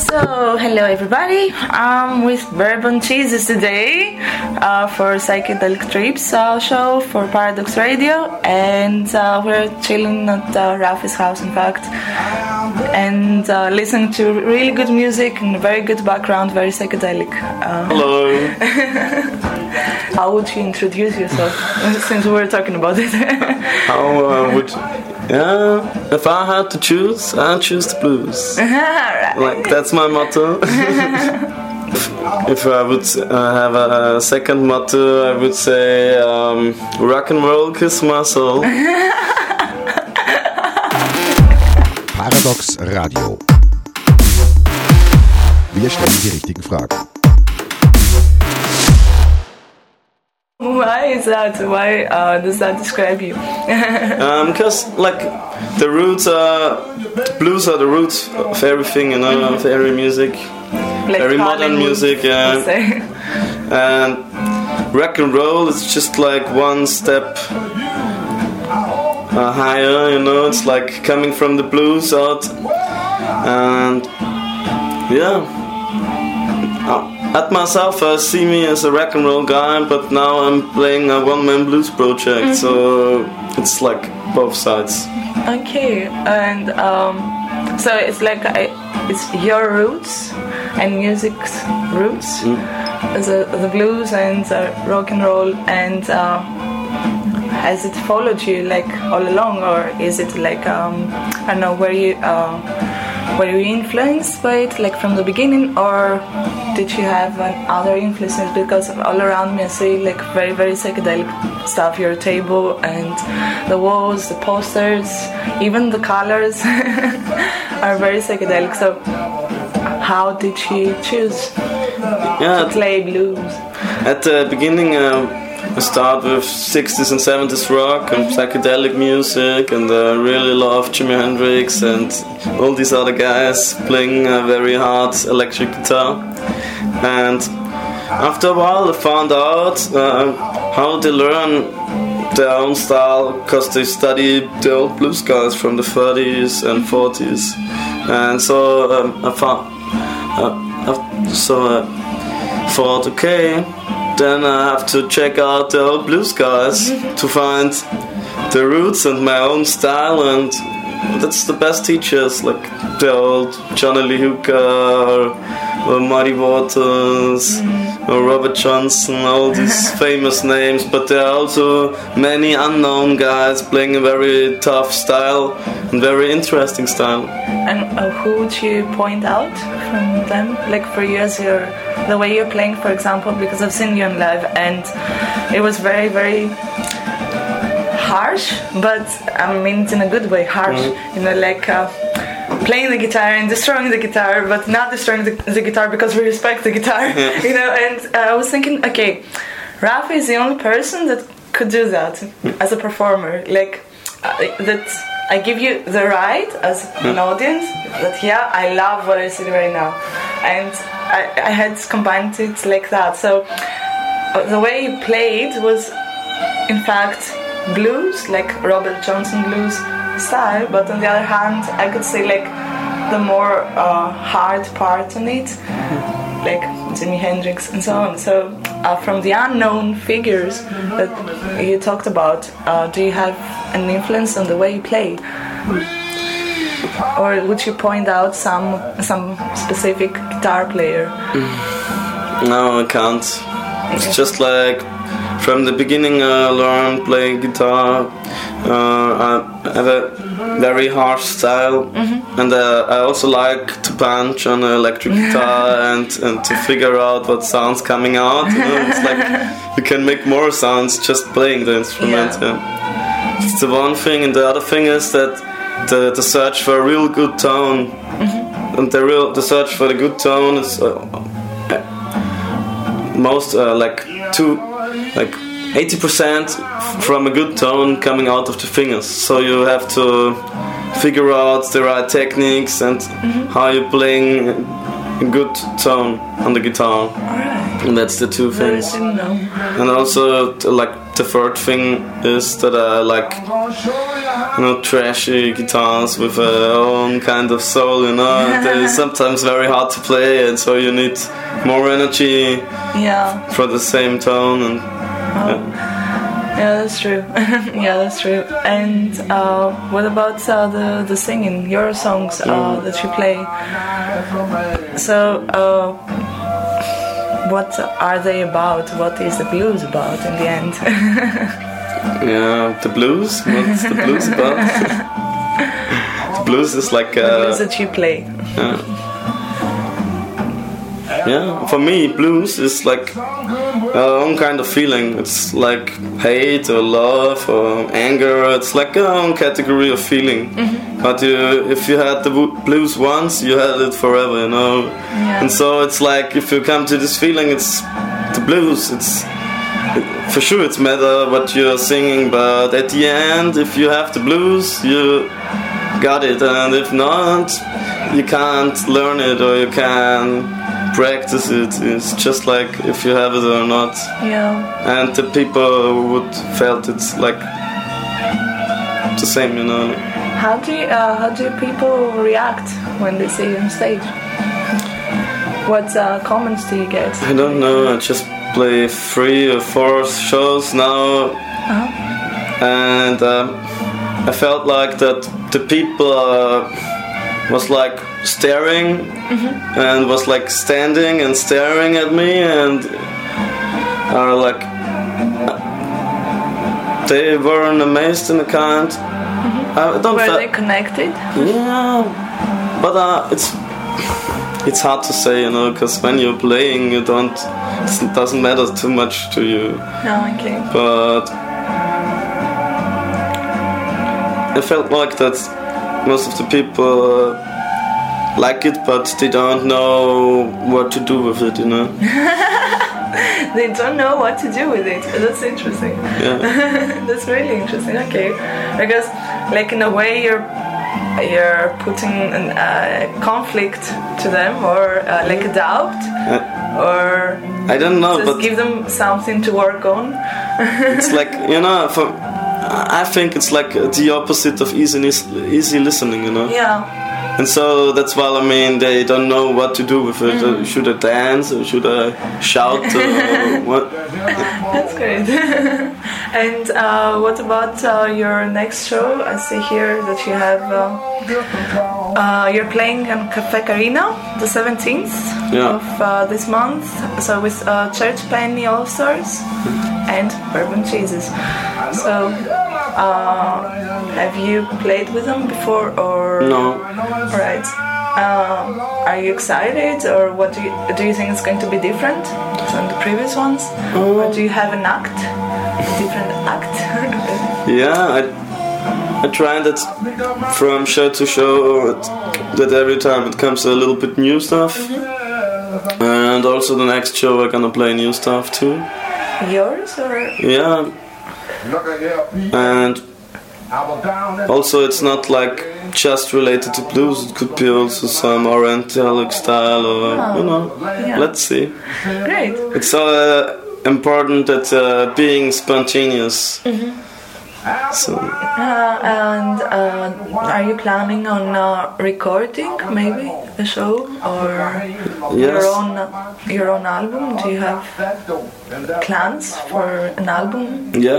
So, hello everybody. I'm with Bourbon Cheesus today uh, for Psychedelic Trips uh, show for Paradox Radio, and uh, we're chilling at uh, Rafi's house, in fact, and uh, listening to really good music and very good background, very psychedelic. Uh, Hello. how would you introduce yourself since we're talking about it? How uh, would yeah? If I had to choose, I'd choose the blues. Alright. Like that's my motto. if I would uh, have a second motto, I would say um, rock and roll kiss my soul. Paradox Radio. Wir stellen die richtigen Fragen. Why is that? Why uh, does that describe you? Um, because like the roots are blues are the roots of everything, you know, of every music, Like very modern music, yeah. and rock and roll is just like one step uh, higher you know it's like coming from the blues out and yeah at myself i see me as a rock and roll guy but now i'm playing a one-man blues project so it's like both sides. Okay, and um, so it's like I, it's your roots and music's roots, the, the blues and the rock and roll, and uh, has it followed you like all along, or is it like um, I don't know were you uh, were you influenced by it like from the beginning, or did you have uh, other influences? Because all around me I see like very very psychedelic stuff. Your table and the walls, the posters, even the colors are very psychedelic. So how did you choose yeah to play blues? At the beginning, uh, I start with 60s and 70s rock and psychedelic music, and I really love Jimi Hendrix and all these other guys playing a very hard electric guitar. And after a while, I found out uh, how they learn their own style because they study the old blues guys from the 30s and 40s. And so um, I found, uh, I- so. Uh, thought, okay, then I have to check out the old blues guys to find the roots and my own style, and that's the best teachers, like the old Johnny Lee Hooker or, or Muddy Waters. Or Robert Johnson, all these famous names, but there are also many unknown guys playing a very tough style and very interesting style. And uh, who would you point out from them? Like for you as your the way you're playing, for example, because I've seen you in live and it was very, very harsh, but I mean it in a good way, harsh. You know, like uh, playing the guitar and destroying the guitar, but not destroying the, the guitar because we respect the guitar. you know, and uh, I was thinking, okay, Rafi is the only person that could do that as a performer. Like uh, that, I give you the right as an audience that yeah, I love what I see right now, and I, I had combined it like that. So uh, the way he played was, in fact, blues, like Robert Johnson blues style. But on the other hand, I could say like the more uh, hard part on it, like Jimi Hendrix and so on. So uh, from the unknown figures that you talked about, uh, do you have an influence on the way you play? Or would you point out some some specific guitar player? No, I can't. It's just like from the beginning I learned playing guitar. Uh, I have a very harsh style, and uh, I also like to punch on an electric guitar and, and to figure out what sounds coming out. You know? It's like you can make more sounds just playing the instrument. Yeah. Yeah. It's the one thing, and the other thing is that the, the search for a real good tone, and the real the search for the good tone is. Uh, most uh, like two like 80% from a good tone coming out of the fingers. So you have to figure out the right techniques and mm-hmm. how you're playing a good tone on the guitar. And that's the two I things. didn't know. And also, like the third thing is that I like, you know, trashy guitars with a own kind of soul. You know, they're sometimes very hard to play, and so you need more energy Yeah. for the same tone. And Yeah, that's true. yeah, that's true. And uh, what about uh, the the singing? Your songs uh, that you play. So, uh, what are they about? What is the blues about in the end? yeah, the blues. What's the blues about? the blues is like. the Uh, blues that you play. Yeah, for me, blues is like our own kind of feeling. It's like hate or love or anger. It's like our own category of feeling. Mm-hmm. But you, if you had the blues once, you had it forever, you know. And so it's like if you come to this feeling, it's the blues. It's it, for sure it's matter what you're singing, but at the end, if you have the blues, you got it, and if not, you can't learn it or you can practice it. It's just like if you have it or not. Yeah. And the people would felt it's like the same, you know. How do you, uh, how do people react when they see you on stage? What uh, comments do you get? I don't know. I just play three or four shows now, and um, I felt like that the people uh, was like staring and was like standing and staring at me and are like they weren't amazed in a kind. I don't Were they connected? yeah, but uh, it's it's hard to say, you know, because when you're playing, you don't it doesn't matter too much to you. No, okay. But I felt like that most of the people uh, like it, but they don't know what to do with it, you know. They don't know what to do with it. That's interesting. Yeah. That's really interesting. Okay, because like in a way you're you're putting a uh, conflict to them or uh, like a doubt or I don't know, just but give them something to work on. it's like you know, for I think it's like the opposite of easy easy listening, you know. Yeah. And so that's why I mean they don't know what to do with it. Uh, Should I dance or should I shout or what? That's great. and uh, what about uh, your next show? I see here that you have. Uh, uh, you're playing in Cafe Carina the 17th Yeah. of uh, this month. So with uh, Church Penny All Stars and Bourbon Cheesus. So uh, have you played with them before or? No. Right. Um, are you excited, or what do you do? You think it's going to be different than the previous ones, or do you have an act, a different act? Yeah, I I try that from show to show that every time it comes a little bit new stuff. And also the next show we're gonna play new stuff too. Yours or Yeah, and also it's not like just related to blues. It could be also some orientalic style or you know. yeah. Let's see. great? It's uh, important that uh, being spontaneous. So Uh, and uh, are you planning on uh, recording maybe show or your own your own album? Do you have plans for an album? yeah,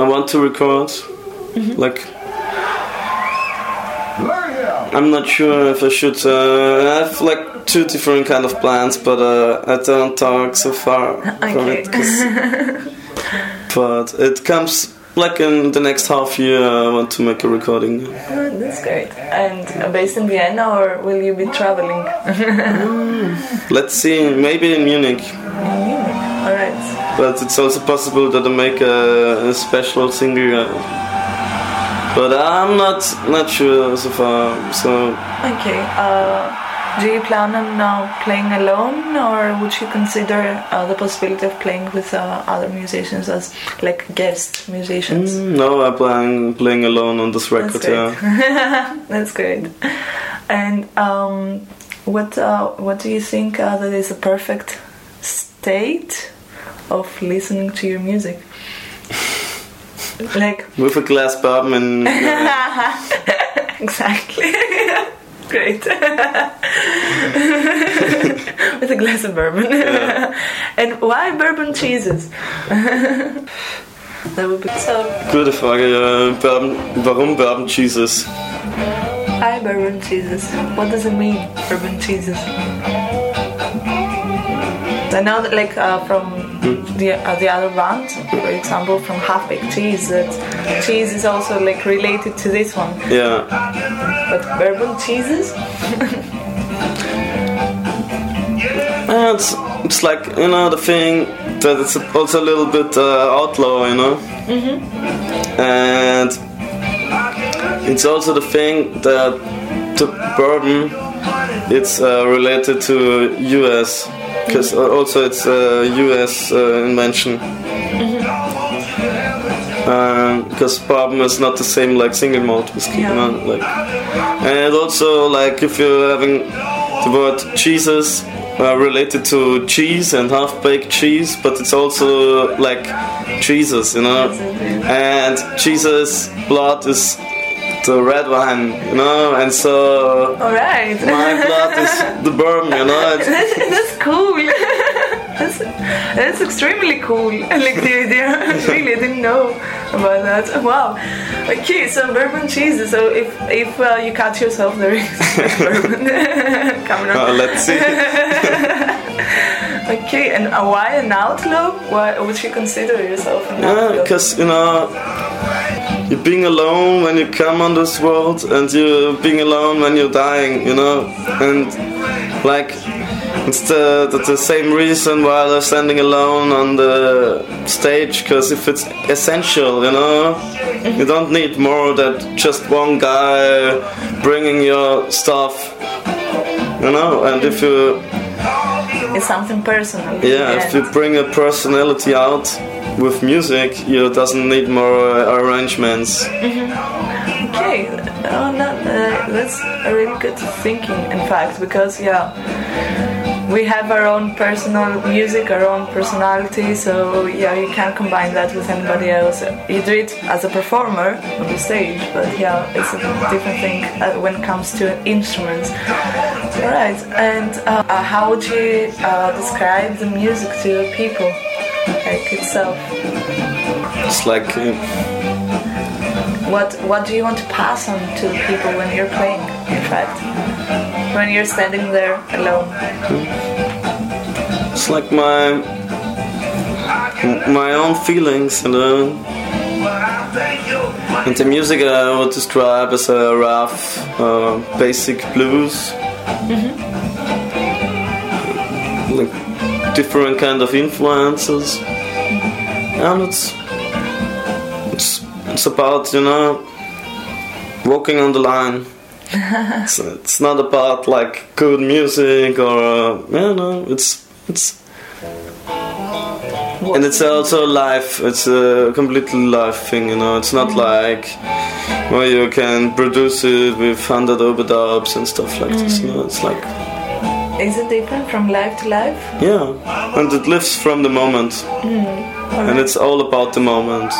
I want to record. Like I'm not sure if I should. Uh, I have like two different kind of plans, but uh, I don't talk so far Okay. it. but it comes like in the next half year. I want to make a recording. Oh, that's great. And based in Vienna, or will you be traveling? Let's see, maybe in Munich. In Munich. All right. But it's also possible that I make a, a special single. But I'm not not sure so far. So Okay. Uh, do you plan on uh, playing alone, or would you consider uh, the possibility of playing with uh, other musicians as like guest musicians? no, I'm playing playing alone on this record. great. Yeah. That's great. And um, what uh, what do you think uh, that is a perfect state of listening to your music? like With a glass bourbon and exactly. Great. With a glass of bourbon. and why bourbon cheesus? that would be so. gute Frage. Ja, Bourbon, warum Bourbon Cheesus? Hi, bourbon cheesus. What does it mean, bourbon cheesus? I know that, like, uh, from the uh, the other band, for example, from Half Baked Cheese, that cheese is also like related to this one. Yeah. But bourbon cheesus? Yeah, it's it's like you know the thing that it's also a little bit uh, outlaw, you know. Mm-hmm. And it's also the thing that the bourbon it's uh, related to U.S. because also it's a U.S. Uh, invention. Because bourbon is not the same like single malt whiskey, you know, like. And also like if you're having the word cheeses uh, related to cheese and half-baked cheese, but it's also like cheeses, you know. And cheeses blood is the red wine, you know, and so Alright. my blood is the bourbon, you know. It's, that's, that's cool. that's, that's extremely cool. I like the idea. really, I didn't know about that. Wow. Okay, so bourbon cheese. So if if uh, you cut yourself, there is bourbon coming uh, let's see. Okay, and uh, why an outlaw? Why would you consider yourself an Yeah, outlaw? because you know, you're being alone when you come on this world, and you're being alone when you're dying. You know, and like it's the, the, the same reason why they're standing alone on the stage. Because if it's essential, you know, you don't need more than just one guy bringing your stuff. You know, and if you It's something personal. yeah, if you bring a personality out with music, you doesn't need more uh, arrangements. Okay, oh, no, uh, that's a really good thinking, in fact, because yeah, we have our own personal music, our own personality, so yeah, you can't combine that with anybody else. You do it as a performer on the stage, but yeah, it's a different thing uh, when it comes to instruments. Alright, and uh, uh, how would you uh, describe the music to people, like itself? It's like uh, What What do you want to pass on to people when you're playing? In fact, when you're standing there alone. it's like my my own feelings, know. And the music I would describe as a rough, uh, basic blues. Like different kind of influences, and it's it's it's about you know walking on the line. it's, it's not about like good music or uh, you know it's it's and it's also life it's a completely life thing you know. It's not like where you can produce it with 100 overdubs and stuff like this you know. It's like Is it different from life to life? yeah and it lives from the moment and it's all about the moment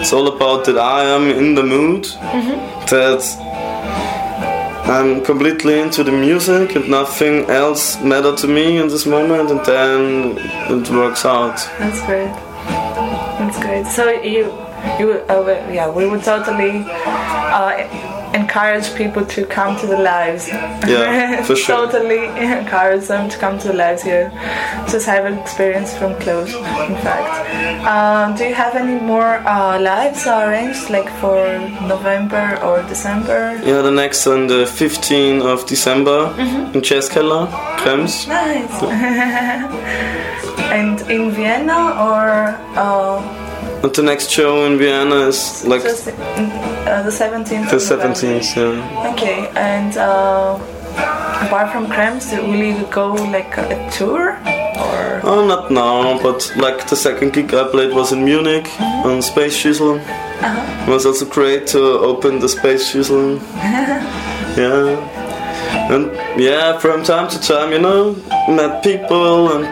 it's all about that i am in the mood that i'm completely into the music and nothing else matter to me in this moment and then it works out That's great. That's great. So you you uh, yeah we would totally uh, encourage people to come to the lives. Yeah, for sure. totally encourage them to come to the lives here. Just have an experience from close. In fact, um, do you have any more uh, lives arranged like for November or December? yeah the next on the 15th of december in Českela, Krems. Nice. and in Vienna or uh, and the next show in vienna is like uh, the 17th? the 17th yeah. Okay, and uh, apart from Krems, will you go like a tour or? Oh, not now, but like the second gig I played was in Munich on Space Schüssel. Uh-huh. It was also great to open the Space Schüssel. yeah. And yeah, from time to time, you know, met people and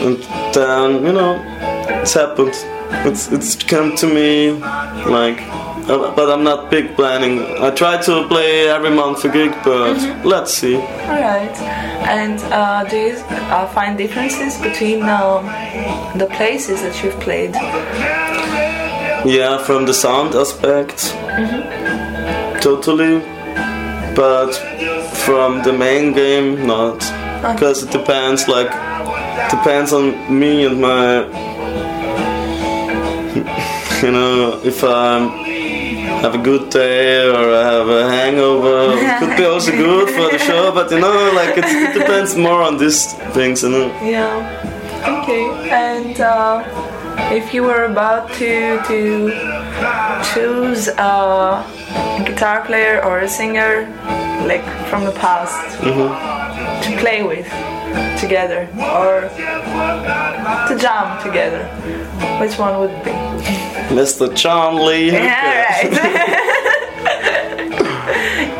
and then you know it's happened. It's it's come to me like. uh, But I'm not big planning. I try to play every month a gig, but let's see. All right. And uh, do you uh, find differences between um, the places that you've played? Yeah, from the sound aspect, totally. But from the main game, not. Because it depends, like, depends on me and my. You know, if I have a good day or I have a hangover, it could be also good for the show. But you know, like, it, it depends more on these things, you know. Yeah. Okay. And uh, if you were about to to choose a guitar player or a singer, like from the past, to play with together or to jam together, which one would be? Mr. Lee. Yeah, right.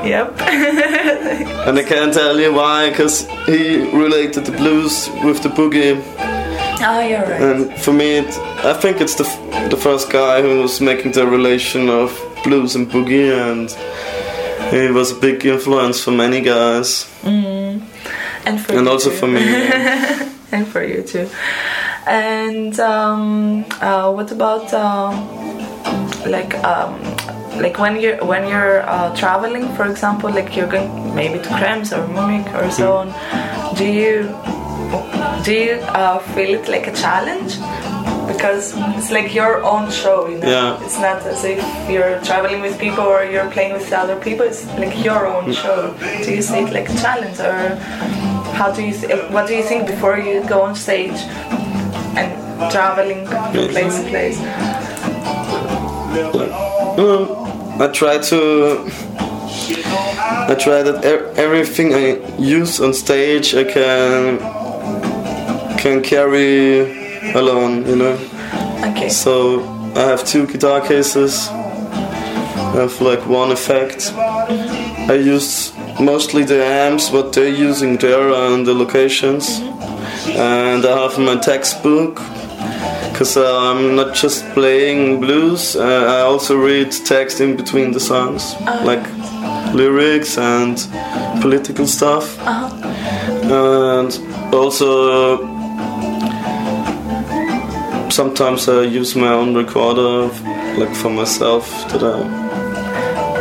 yep. And I can't tell you why, because he related the blues with the boogie. Oh, you're right. And for me, it, I think it's the, f- the first guy who was making the relation of blues and boogie, and he was a big influence for many guys, mm. And for and you also too. for me. yeah. and for you too. And um, uh, what about um, like um, like when you're when you're uh, traveling, for example, like you're going maybe to Krems or Munich or so on. Do you do you uh, feel it like a challenge? Because it's like your own show, you know. Yeah. It's not as if you're traveling with people or you're playing with other people. It's like your own show. Do you see it like a challenge, or how do you? Th- what do you think before you go on stage and traveling from place to place? Um, I try to. I try that everything I use on stage I can can carry alone, you know. Okay. So I have two guitar cases. I have like one effect. I use mostly the amps, what they're using there and the locations. Mm-hmm. And I have my textbook because uh, I'm not just playing blues. Uh, I also read text in between the songs, uh-huh. like lyrics and political stuff. Uh-huh. And also sometimes I use my own recorder, like for myself, that I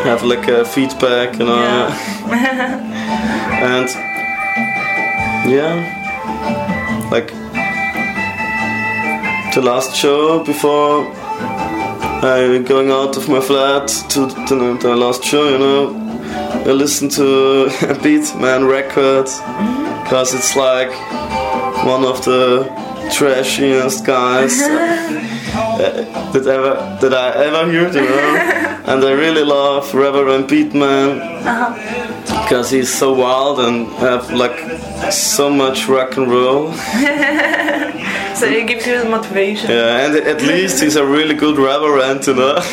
have like a feedback, you know. and yeah, like the last show before I going out of my flat to the, the last show, you know. I listen to a Beatman record because mm-hmm. it's like one of the trashiest guys that ever that I ever heard, you know. And I really love Reverend Beatman because he's so wild and have like so much rock and roll. So it gives you the motivation. Yeah, and at least he's a really good reverend, you know.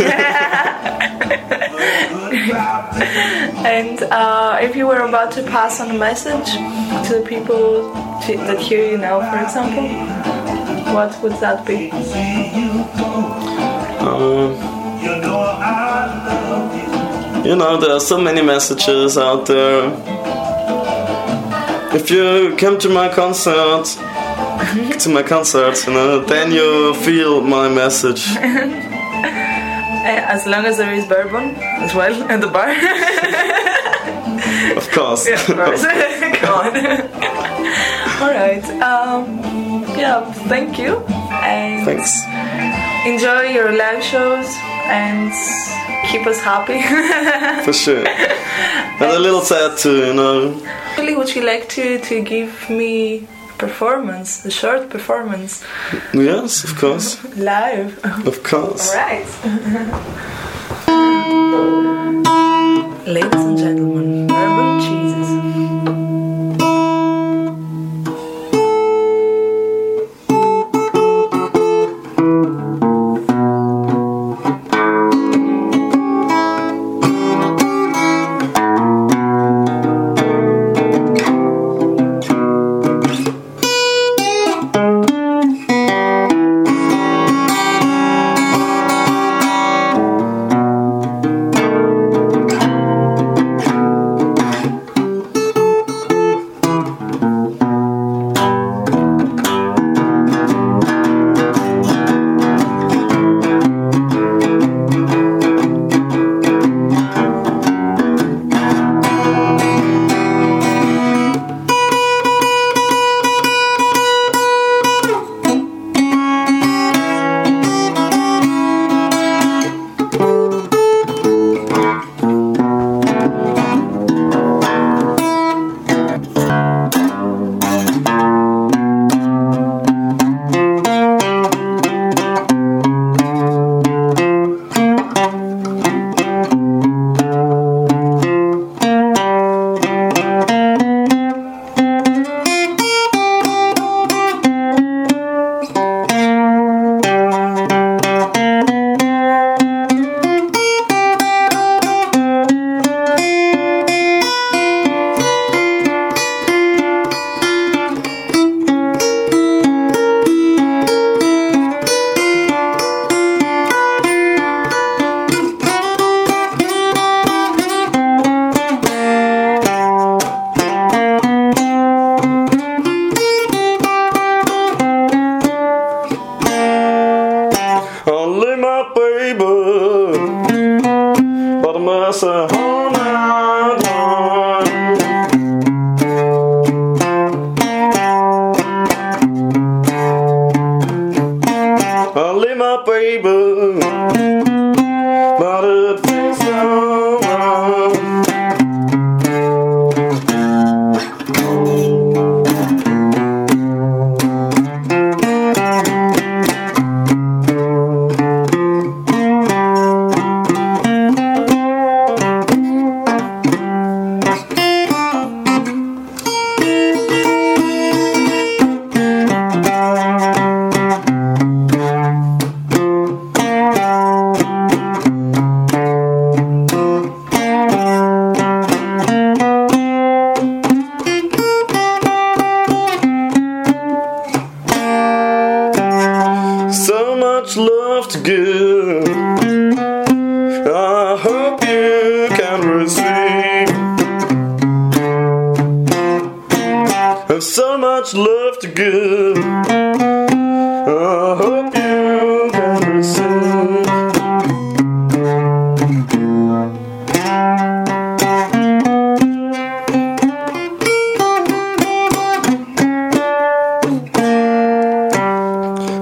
And uh, if you were about to pass on a message to the people that hear you now, for example, what would that be? Um, you know, there are so many messages out there. If you come to my concert, to my concerts, you know, then you feel my message. Eh, As long as there is bourbon as well at the bar. Of course. Yeah, of course. All right. Um, yeah. Thank you. And Thanks. enjoy your live shows and keep us happy. For sure. And a little sad too, you know. Really, would you like to to give me a performance, a short performance, Yes, of course. live? Of course. All right. Ladies and gentlemen,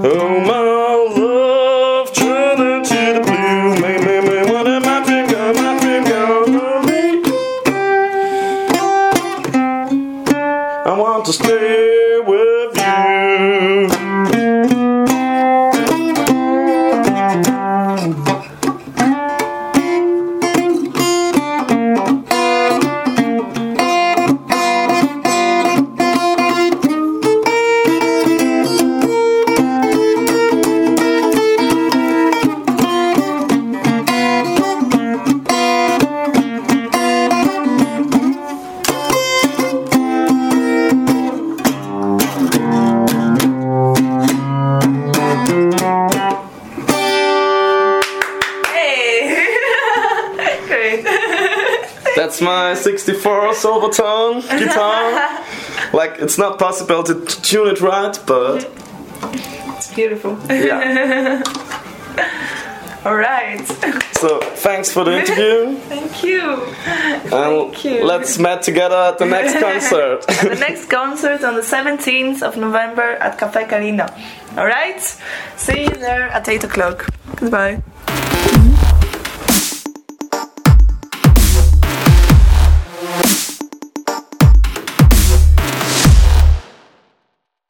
Oh That's my 64 Silvertone guitar. like, it's not possible to tune it right, but It's beautiful. yeah. All right. So, thanks for the interview. Thank you. And Thank you. let's meet together at the next concert. the next concert on the 17th of November at Cafe Carina. All right? See you there at 8 o'clock. Goodbye.